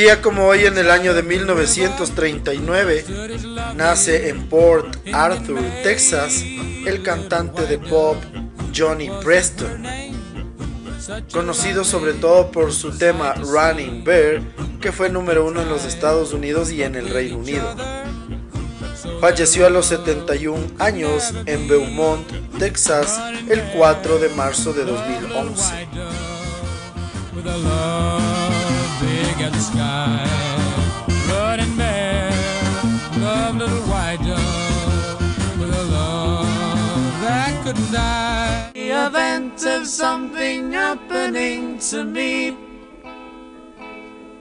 Día como hoy en el año de 1939 nace en Port Arthur, Texas, el cantante de pop Johnny Preston, conocido sobre todo por su tema Running Bear, que fue número uno en los Estados Unidos y en el Reino Unido. Falleció a los 71 años en Beaumont, Texas, el 4 de marzo de 2011. At the sky. Running bare, love little white dove with a love that couldn't die. The event of something happening to me.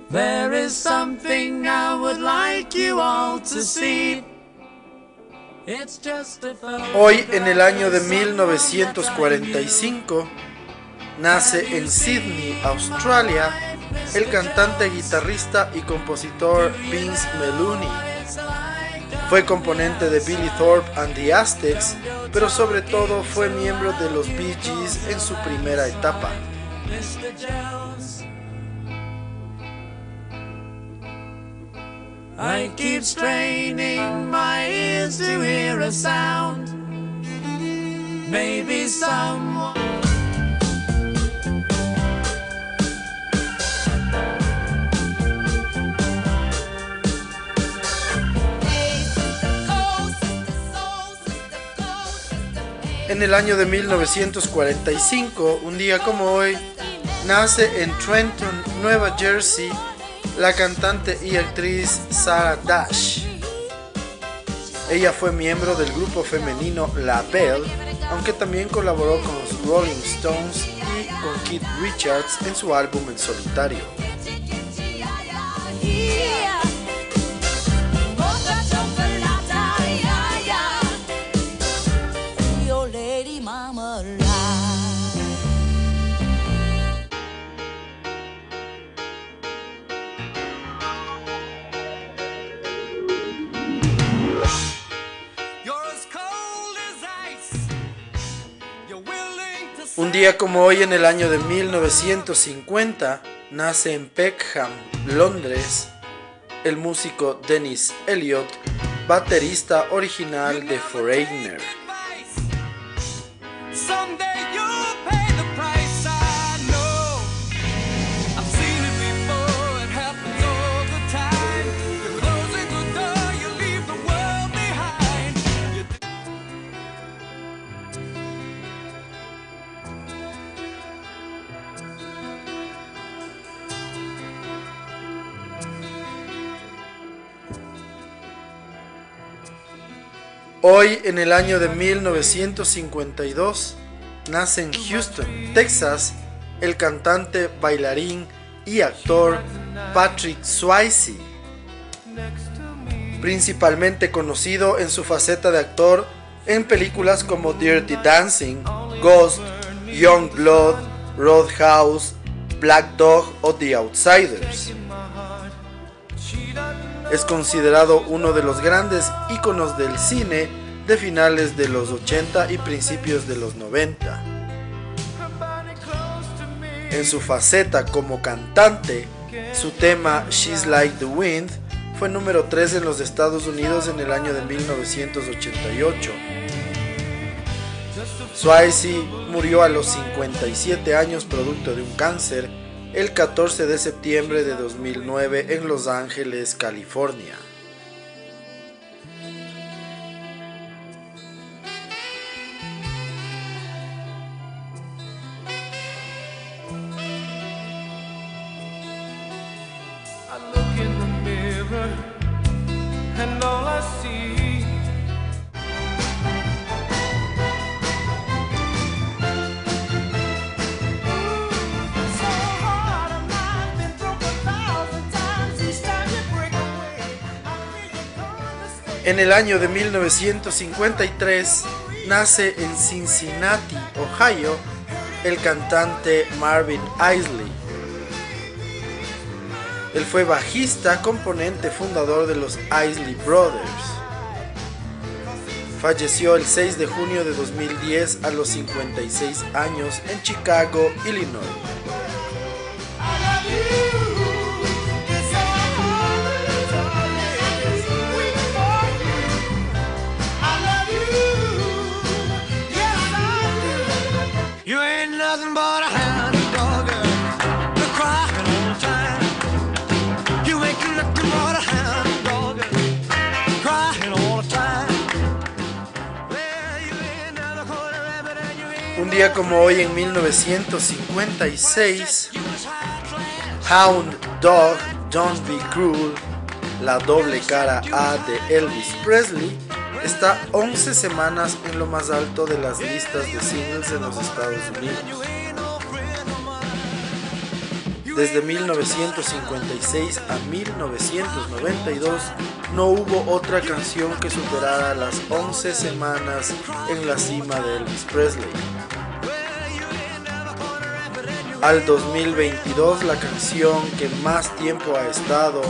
There is something I would like you all to see. Hoy, en el año de 1945, nace en Sydney, Australia, el cantante, guitarrista y compositor Vince Meluni. Fue componente de Billy Thorpe and the Aztecs, pero sobre todo fue miembro de los Bee Gees en su primera etapa. I keep straining my ears to hear a sound. En el año de 1945, un día como hoy, nace en Trenton, Nueva Jersey, la cantante y actriz Sarah Dash. Ella fue miembro del grupo femenino La Belle, aunque también colaboró con los Rolling Stones y con Keith Richards en su álbum en solitario. Un día como hoy en el año de 1950 nace en Peckham, Londres, el músico Dennis Elliot, baterista original de Foreigner. Hoy, en el año de 1952, nace en Houston, Texas, el cantante, bailarín y actor Patrick Swayze, principalmente conocido en su faceta de actor en películas como Dirty Dancing, Ghost, Young Blood, Roadhouse, Black Dog o The Outsiders. Es considerado uno de los grandes íconos del cine de finales de los 80 y principios de los 90. En su faceta como cantante, su tema She's Like the Wind fue número 3 en los Estados Unidos en el año de 1988. Swayze murió a los 57 años producto de un cáncer el 14 de septiembre de 2009 en Los Ángeles, California. En el año de 1953 nace en Cincinnati, Ohio, el cantante Marvin Isley. Él fue bajista, componente fundador de los Isley Brothers. Falleció el 6 de junio de 2010 a los 56 años en Chicago, Illinois. Un día como hoy en 1956, Hound Dog, Don't Be Cruel, la doble cara A de Elvis Presley, está 11 semanas en lo más alto de las listas de singles en los Estados Unidos. Desde 1956 a 1992 no hubo otra canción que superara las 11 semanas en la cima de Elvis Presley. Al 2022 la canción que más tiempo ha estado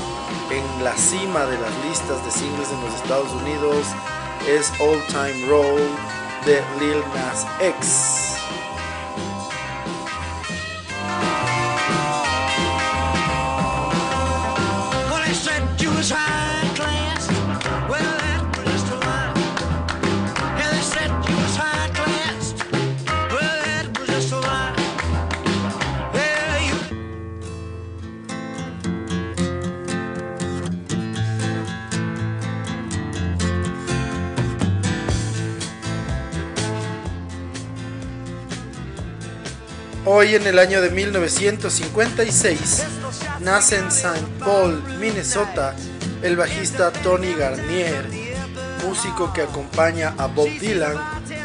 en la cima de las listas de singles en los Estados Unidos es Old Time Roll de Lil Nas X. Hoy en el año de 1956 nace en St. Paul, Minnesota, el bajista Tony Garnier, músico que acompaña a Bob Dylan,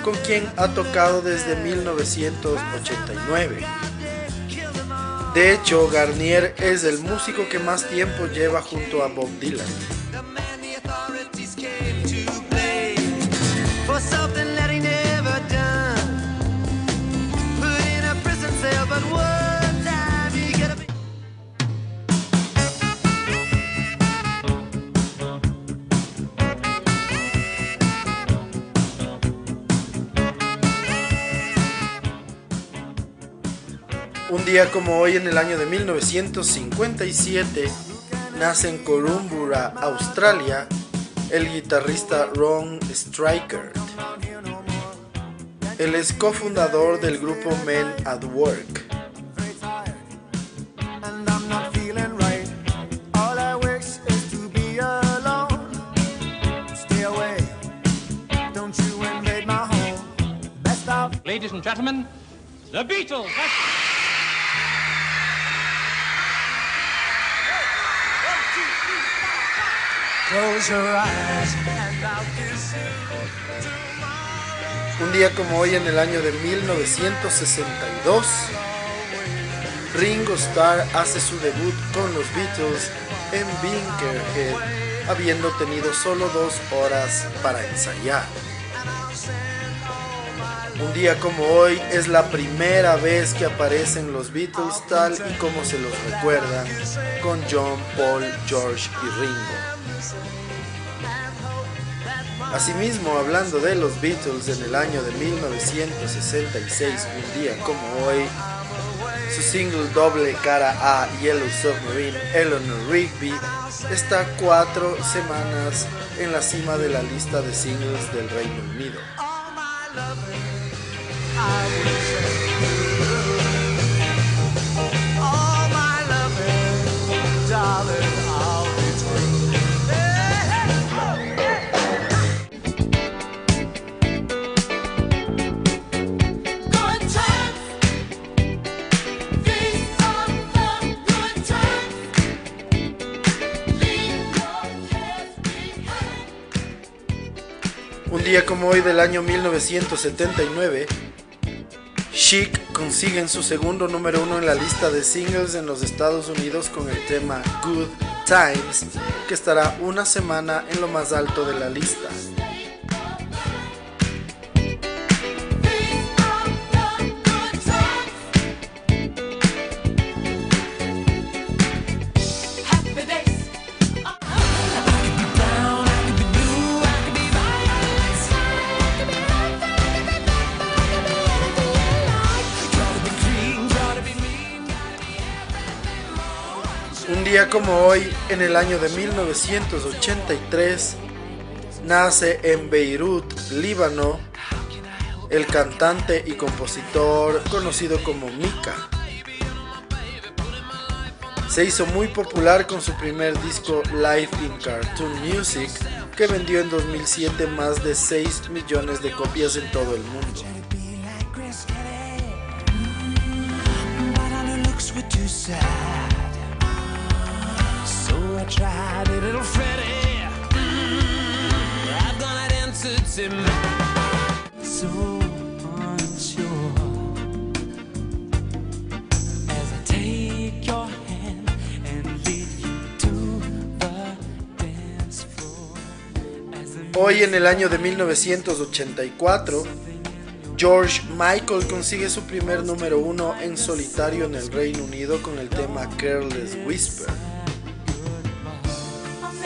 con quien ha tocado desde 1989. De hecho, Garnier es el músico que más tiempo lleva junto a Bob Dylan. Como hoy en el año de 1957 nace en Corumbura, Australia, el guitarrista Ron Stryker. Él es cofundador del grupo Men at Work. Ladies and gentlemen, the Beatles. Un día como hoy en el año de 1962, Ringo Starr hace su debut con los Beatles en Binkerhead, habiendo tenido solo dos horas para ensayar. Un día como hoy es la primera vez que aparecen los Beatles tal y como se los recuerda, con John, Paul, George y Ringo. Asimismo, hablando de los Beatles en el año de 1966, un día como hoy, su single doble cara A Yellow Submarine, Eleanor Rigby, está cuatro semanas en la cima de la lista de singles del Reino Unido. Día como hoy del año 1979, Chic consiguen su segundo número uno en la lista de singles en los Estados Unidos con el tema Good Times, que estará una semana en lo más alto de la lista. Como hoy, en el año de 1983, nace en Beirut, Líbano, el cantante y compositor conocido como Mika. Se hizo muy popular con su primer disco Live in Cartoon Music, que vendió en 2007 más de 6 millones de copias en todo el mundo. Hoy en el año de 1984, George Michael consigue su primer número uno en solitario en el Reino Unido con el tema Careless Whisper.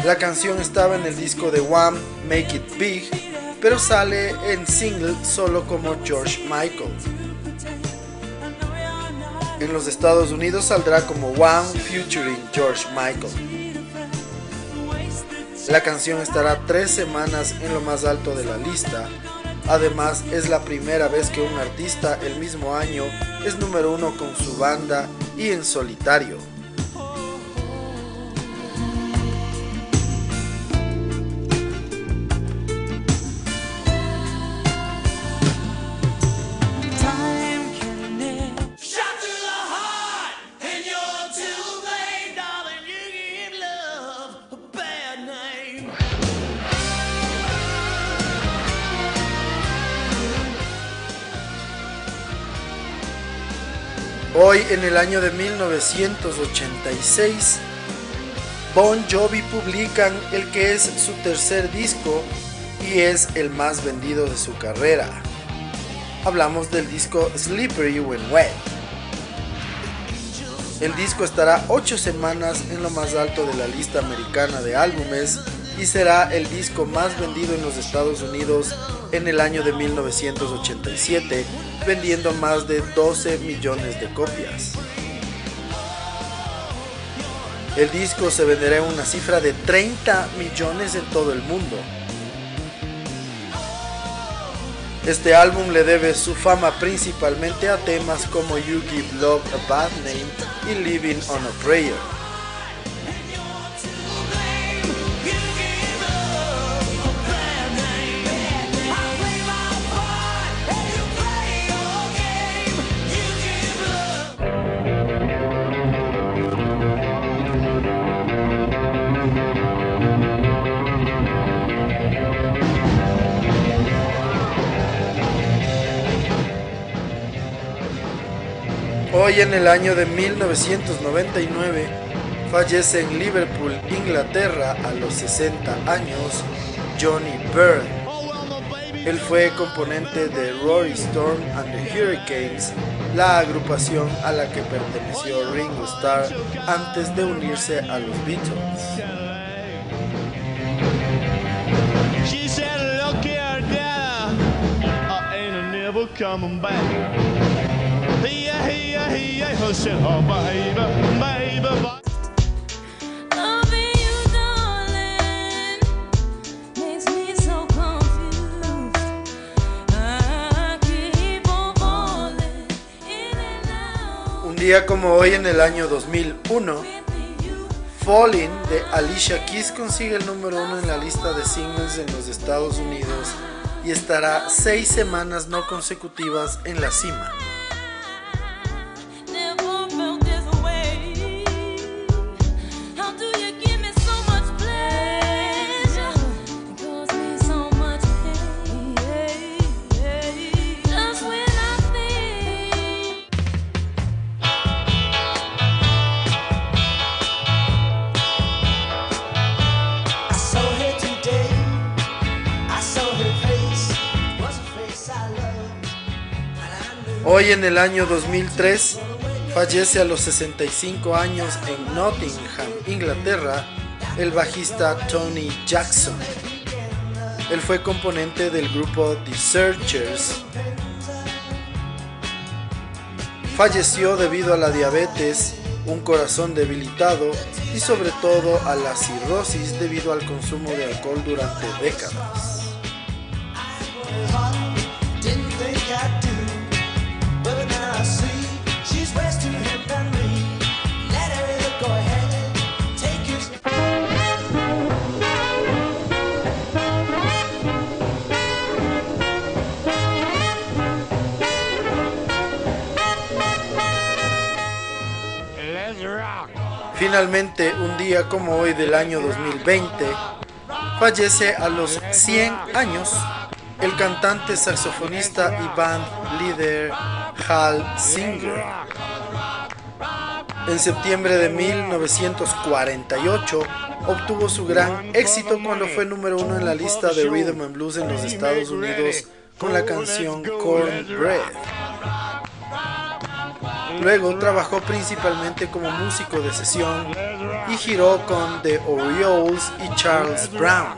La canción estaba en el disco de Wham, Make It Big, pero sale en single solo como George Michael. En los Estados Unidos saldrá como Wham featuring George Michael. La canción estará tres semanas en lo más alto de la lista. Además, es la primera vez que un artista el mismo año es número uno con su banda y en solitario. Hoy en el año de 1986, Bon Jovi publican el que es su tercer disco y es el más vendido de su carrera. Hablamos del disco Slippery When Wet. El disco estará 8 semanas en lo más alto de la lista americana de álbumes y será el disco más vendido en los Estados Unidos en el año de 1987, vendiendo más de 12 millones de copias. El disco se venderá en una cifra de 30 millones en todo el mundo. Este álbum le debe su fama principalmente a temas como You Give Love a Bad Name y Living on a Prayer. Hoy en el año de 1999 fallece en Liverpool, Inglaterra, a los 60 años, Johnny Byrne. Él fue componente de Rory Storm and the Hurricanes, la agrupación a la que perteneció Ringo Starr antes de unirse a los Beatles. Un día como hoy en el año 2001, Falling de Alicia Keys consigue el número uno en la lista de singles en los Estados Unidos y estará seis semanas no consecutivas en la cima. Hoy en el año 2003 fallece a los 65 años en Nottingham, Inglaterra, el bajista Tony Jackson. Él fue componente del grupo The Searchers. Falleció debido a la diabetes, un corazón debilitado y sobre todo a la cirrosis debido al consumo de alcohol durante décadas. Finalmente, un día como hoy del año 2020, fallece a los 100 años el cantante, saxofonista y band líder Hal Singer. En septiembre de 1948 obtuvo su gran éxito cuando fue número uno en la lista de Rhythm and Blues en los Estados Unidos con la canción Cornbread. Luego trabajó principalmente como músico de sesión y giró con The Orioles y Charles Brown.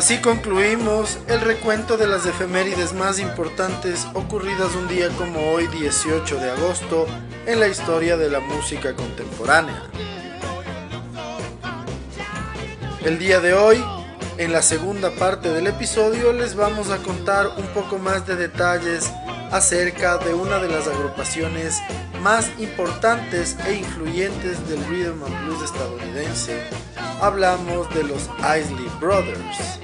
Así concluimos el recuento de las efemérides más importantes ocurridas un día como hoy 18 de agosto en la historia de la música contemporánea. El día de hoy, en la segunda parte del episodio, les vamos a contar un poco más de detalles acerca de una de las agrupaciones más importantes e influyentes del rhythm and blues estadounidense. Hablamos de los Isley Brothers.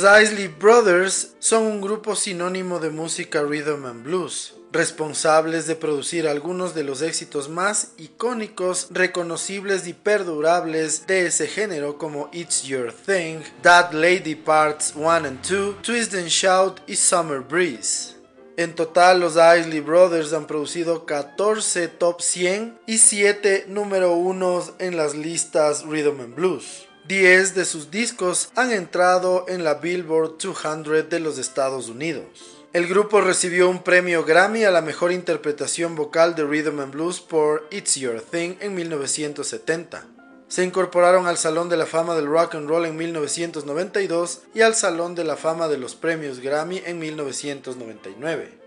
Los Isley Brothers son un grupo sinónimo de música rhythm and blues, responsables de producir algunos de los éxitos más icónicos, reconocibles y perdurables de ese género como It's Your Thing, That Lady Parts 1 and 2, Twist and Shout y Summer Breeze. En total, los Isley Brothers han producido 14 top 100 y 7 número 1 en las listas Rhythm and Blues. 10 de sus discos han entrado en la Billboard 200 de los Estados Unidos. El grupo recibió un premio Grammy a la mejor interpretación vocal de Rhythm and Blues por It's Your Thing en 1970. Se incorporaron al Salón de la Fama del Rock and Roll en 1992 y al Salón de la Fama de los Premios Grammy en 1999.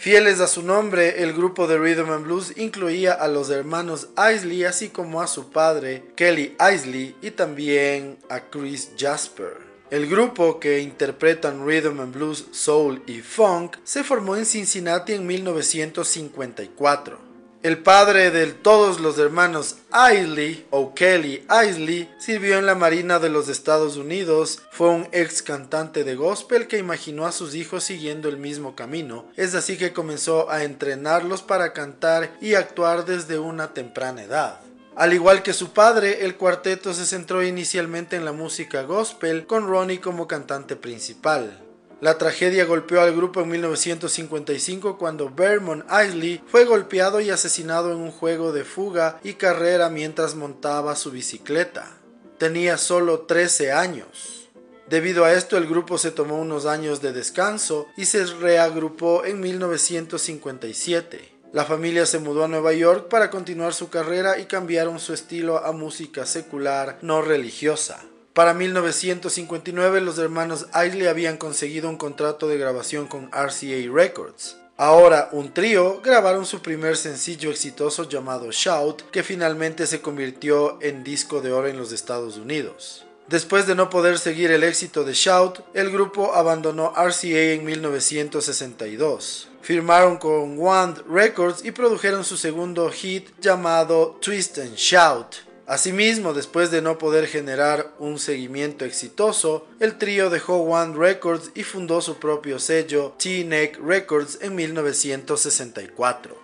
Fieles a su nombre, el grupo de Rhythm and Blues incluía a los hermanos Isley, así como a su padre, Kelly Isley, y también a Chris Jasper. El grupo que interpretan Rhythm and Blues, Soul y Funk se formó en Cincinnati en 1954. El padre de todos los hermanos Isley, o Kelly Isley, sirvió en la Marina de los Estados Unidos, fue un ex cantante de gospel que imaginó a sus hijos siguiendo el mismo camino, es así que comenzó a entrenarlos para cantar y actuar desde una temprana edad. Al igual que su padre, el cuarteto se centró inicialmente en la música gospel, con Ronnie como cantante principal. La tragedia golpeó al grupo en 1955 cuando Vermont Isley fue golpeado y asesinado en un juego de fuga y carrera mientras montaba su bicicleta. Tenía solo 13 años. Debido a esto el grupo se tomó unos años de descanso y se reagrupó en 1957. La familia se mudó a Nueva York para continuar su carrera y cambiaron su estilo a música secular no religiosa. Para 1959 los hermanos Isley habían conseguido un contrato de grabación con RCA Records. Ahora un trío grabaron su primer sencillo exitoso llamado Shout, que finalmente se convirtió en disco de oro en los Estados Unidos. Después de no poder seguir el éxito de Shout, el grupo abandonó RCA en 1962. Firmaron con Wand Records y produjeron su segundo hit llamado Twist and Shout. Asimismo, después de no poder generar un seguimiento exitoso, el trío dejó One Records y fundó su propio sello T-Neck Records en 1964.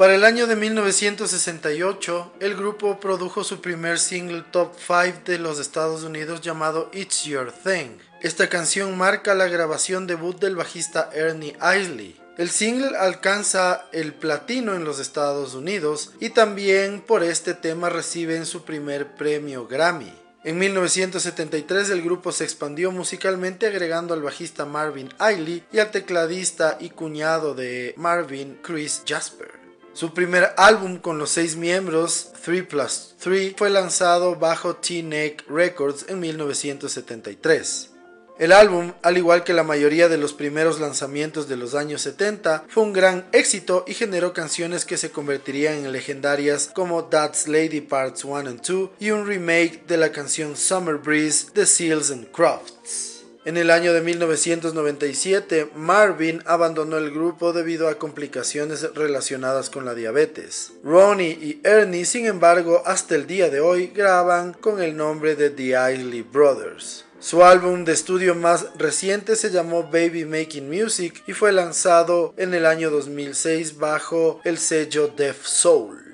Para el año de 1968, el grupo produjo su primer single top 5 de los Estados Unidos llamado It's Your Thing. Esta canción marca la grabación debut del bajista Ernie Isley. El single alcanza el platino en los Estados Unidos y también por este tema reciben su primer premio Grammy. En 1973 el grupo se expandió musicalmente agregando al bajista Marvin Ailey y al tecladista y cuñado de Marvin, Chris Jasper. Su primer álbum con los seis miembros, 3 Plus 3, fue lanzado bajo T-Neck Records en 1973. El álbum, al igual que la mayoría de los primeros lanzamientos de los años 70, fue un gran éxito y generó canciones que se convertirían en legendarias como That's Lady Parts 1 and 2 y un remake de la canción Summer Breeze de Seals and Crofts. En el año de 1997, Marvin abandonó el grupo debido a complicaciones relacionadas con la diabetes. Ronnie y Ernie, sin embargo, hasta el día de hoy graban con el nombre de The Isley Brothers. Su álbum de estudio más reciente se llamó Baby Making Music y fue lanzado en el año 2006 bajo el sello Def Soul.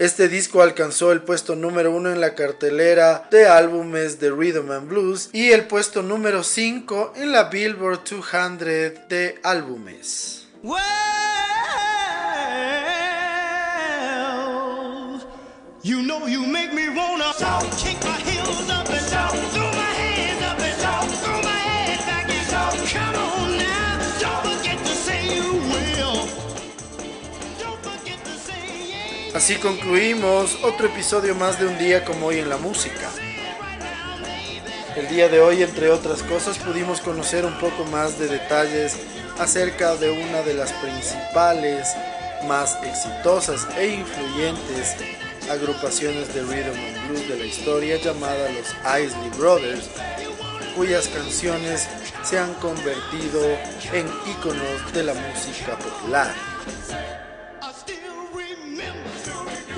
Este disco alcanzó el puesto número uno en la cartelera de álbumes de Rhythm and Blues y el puesto número 5 en la Billboard 200 de álbumes. Así concluimos otro episodio más de un día como hoy en la música. El día de hoy, entre otras cosas, pudimos conocer un poco más de detalles acerca de una de las principales, más exitosas e influyentes agrupaciones de rhythm and blues de la historia llamada los Isley Brothers, cuyas canciones se han convertido en íconos de la música popular.